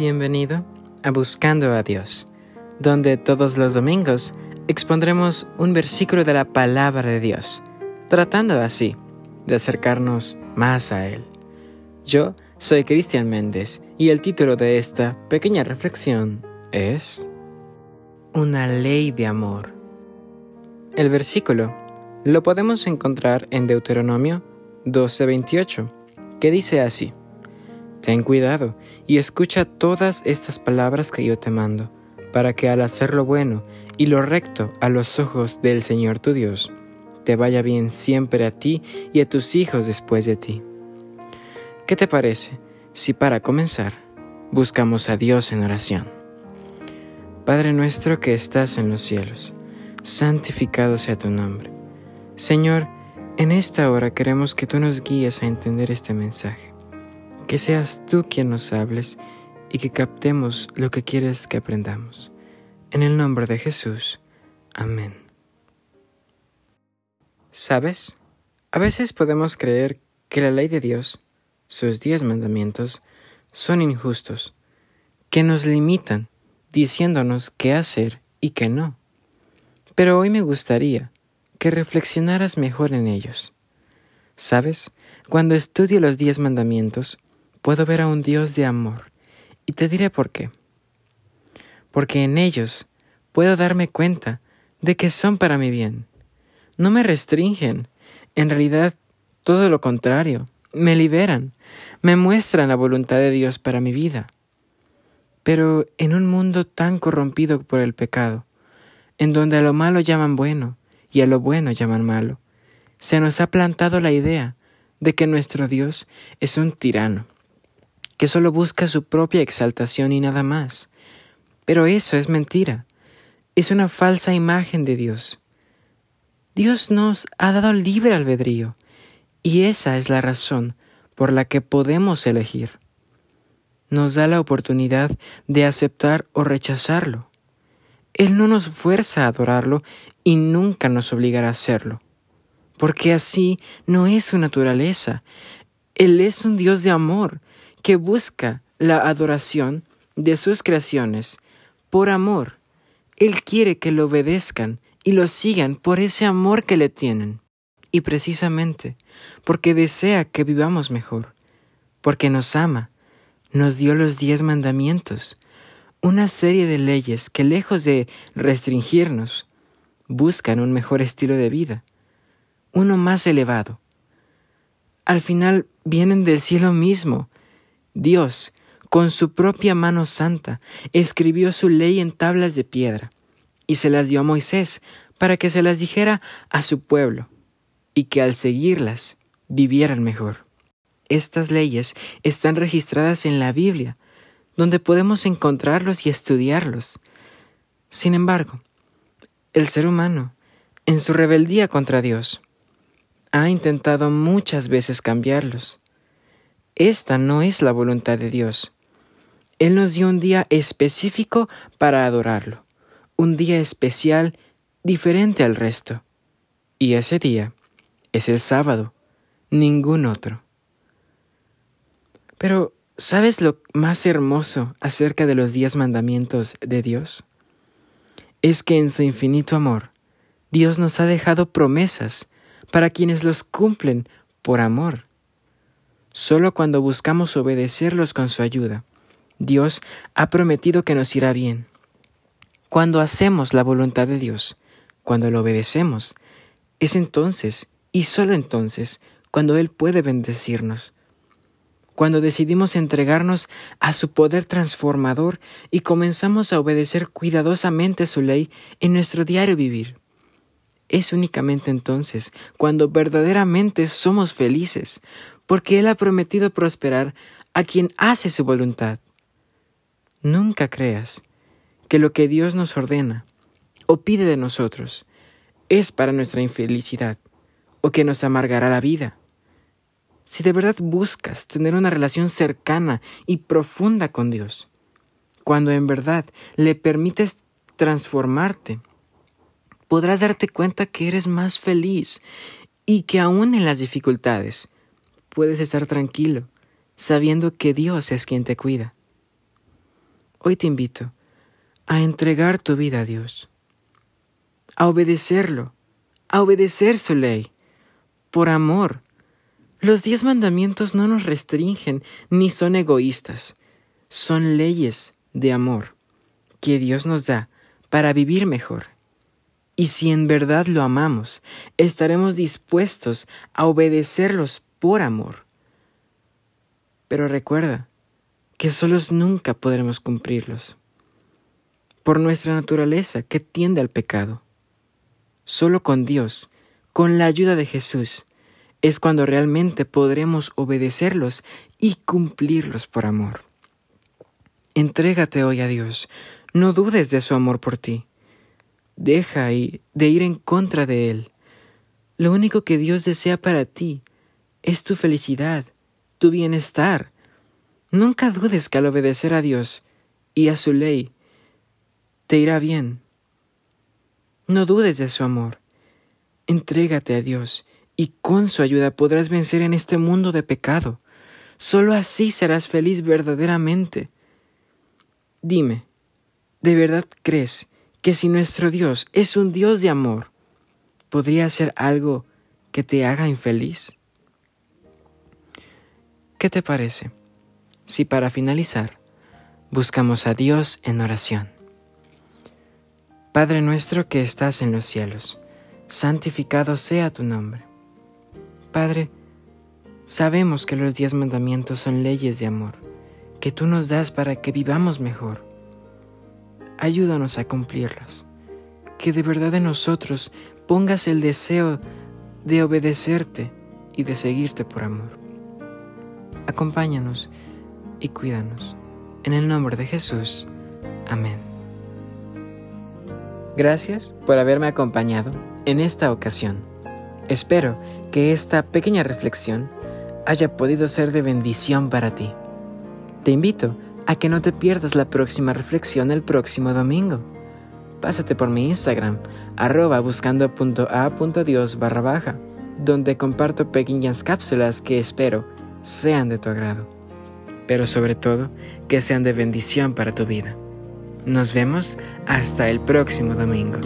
Bienvenido a Buscando a Dios, donde todos los domingos expondremos un versículo de la palabra de Dios, tratando así de acercarnos más a Él. Yo soy Cristian Méndez y el título de esta pequeña reflexión es Una ley de amor. El versículo lo podemos encontrar en Deuteronomio 12:28, que dice así, Ten cuidado y escucha todas estas palabras que yo te mando, para que al hacer lo bueno y lo recto a los ojos del Señor tu Dios, te vaya bien siempre a ti y a tus hijos después de ti. ¿Qué te parece si para comenzar buscamos a Dios en oración? Padre nuestro que estás en los cielos, santificado sea tu nombre. Señor, en esta hora queremos que tú nos guíes a entender este mensaje que seas tú quien nos hables y que captemos lo que quieres que aprendamos. En el nombre de Jesús. Amén. ¿Sabes? A veces podemos creer que la ley de Dios, sus diez mandamientos, son injustos, que nos limitan, diciéndonos qué hacer y qué no. Pero hoy me gustaría que reflexionaras mejor en ellos. ¿Sabes? Cuando estudio los diez mandamientos, puedo ver a un Dios de amor. Y te diré por qué. Porque en ellos puedo darme cuenta de que son para mi bien. No me restringen. En realidad, todo lo contrario. Me liberan. Me muestran la voluntad de Dios para mi vida. Pero en un mundo tan corrompido por el pecado, en donde a lo malo llaman bueno y a lo bueno llaman malo, se nos ha plantado la idea de que nuestro Dios es un tirano que solo busca su propia exaltación y nada más. Pero eso es mentira. Es una falsa imagen de Dios. Dios nos ha dado libre albedrío, y esa es la razón por la que podemos elegir. Nos da la oportunidad de aceptar o rechazarlo. Él no nos fuerza a adorarlo y nunca nos obligará a hacerlo, porque así no es su naturaleza. Él es un Dios de amor que busca la adoración de sus creaciones por amor. Él quiere que lo obedezcan y lo sigan por ese amor que le tienen. Y precisamente porque desea que vivamos mejor, porque nos ama, nos dio los diez mandamientos, una serie de leyes que lejos de restringirnos, buscan un mejor estilo de vida, uno más elevado. Al final vienen del cielo mismo Dios, con su propia mano santa, escribió su ley en tablas de piedra y se las dio a Moisés para que se las dijera a su pueblo y que al seguirlas vivieran mejor. Estas leyes están registradas en la Biblia, donde podemos encontrarlos y estudiarlos. Sin embargo, el ser humano, en su rebeldía contra Dios, ha intentado muchas veces cambiarlos esta no es la voluntad de Dios. Él nos dio un día específico para adorarlo, un día especial diferente al resto. Y ese día es el sábado, ningún otro. Pero, ¿sabes lo más hermoso acerca de los diez mandamientos de Dios? Es que en su infinito amor, Dios nos ha dejado promesas para quienes los cumplen por amor. Solo cuando buscamos obedecerlos con su ayuda, Dios ha prometido que nos irá bien. Cuando hacemos la voluntad de Dios, cuando lo obedecemos, es entonces, y solo entonces, cuando Él puede bendecirnos. Cuando decidimos entregarnos a su poder transformador y comenzamos a obedecer cuidadosamente su ley en nuestro diario vivir. Es únicamente entonces cuando verdaderamente somos felices, porque Él ha prometido prosperar a quien hace su voluntad. Nunca creas que lo que Dios nos ordena o pide de nosotros es para nuestra infelicidad o que nos amargará la vida. Si de verdad buscas tener una relación cercana y profunda con Dios, cuando en verdad le permites transformarte, podrás darte cuenta que eres más feliz y que aún en las dificultades puedes estar tranquilo, sabiendo que Dios es quien te cuida. hoy te invito a entregar tu vida a Dios, a obedecerlo, a obedecer su ley, por amor. Los diez mandamientos no nos restringen ni son egoístas, son leyes de amor que Dios nos da para vivir mejor. Y si en verdad lo amamos, estaremos dispuestos a obedecerlos por amor. Pero recuerda que solos nunca podremos cumplirlos, por nuestra naturaleza que tiende al pecado. Solo con Dios, con la ayuda de Jesús, es cuando realmente podremos obedecerlos y cumplirlos por amor. Entrégate hoy a Dios, no dudes de su amor por ti. Deja de ir en contra de Él. Lo único que Dios desea para ti es tu felicidad, tu bienestar. Nunca dudes que al obedecer a Dios y a su ley, te irá bien. No dudes de su amor. Entrégate a Dios y con su ayuda podrás vencer en este mundo de pecado. Solo así serás feliz verdaderamente. Dime, ¿de verdad crees que si nuestro Dios es un Dios de amor, podría hacer algo que te haga infeliz? ¿Qué te parece si para finalizar buscamos a Dios en oración? Padre nuestro que estás en los cielos, santificado sea tu nombre. Padre, sabemos que los diez mandamientos son leyes de amor que tú nos das para que vivamos mejor. Ayúdanos a cumplirlas. Que de verdad en nosotros pongas el deseo de obedecerte y de seguirte por amor. Acompáñanos y cuídanos. En el nombre de Jesús. Amén. Gracias por haberme acompañado en esta ocasión. Espero que esta pequeña reflexión haya podido ser de bendición para ti. Te invito a que no te pierdas la próxima reflexión el próximo domingo. Pásate por mi Instagram, arroba buscando.a.dios barra baja, donde comparto pequeñas cápsulas que espero sean de tu agrado, pero sobre todo que sean de bendición para tu vida. Nos vemos hasta el próximo domingo.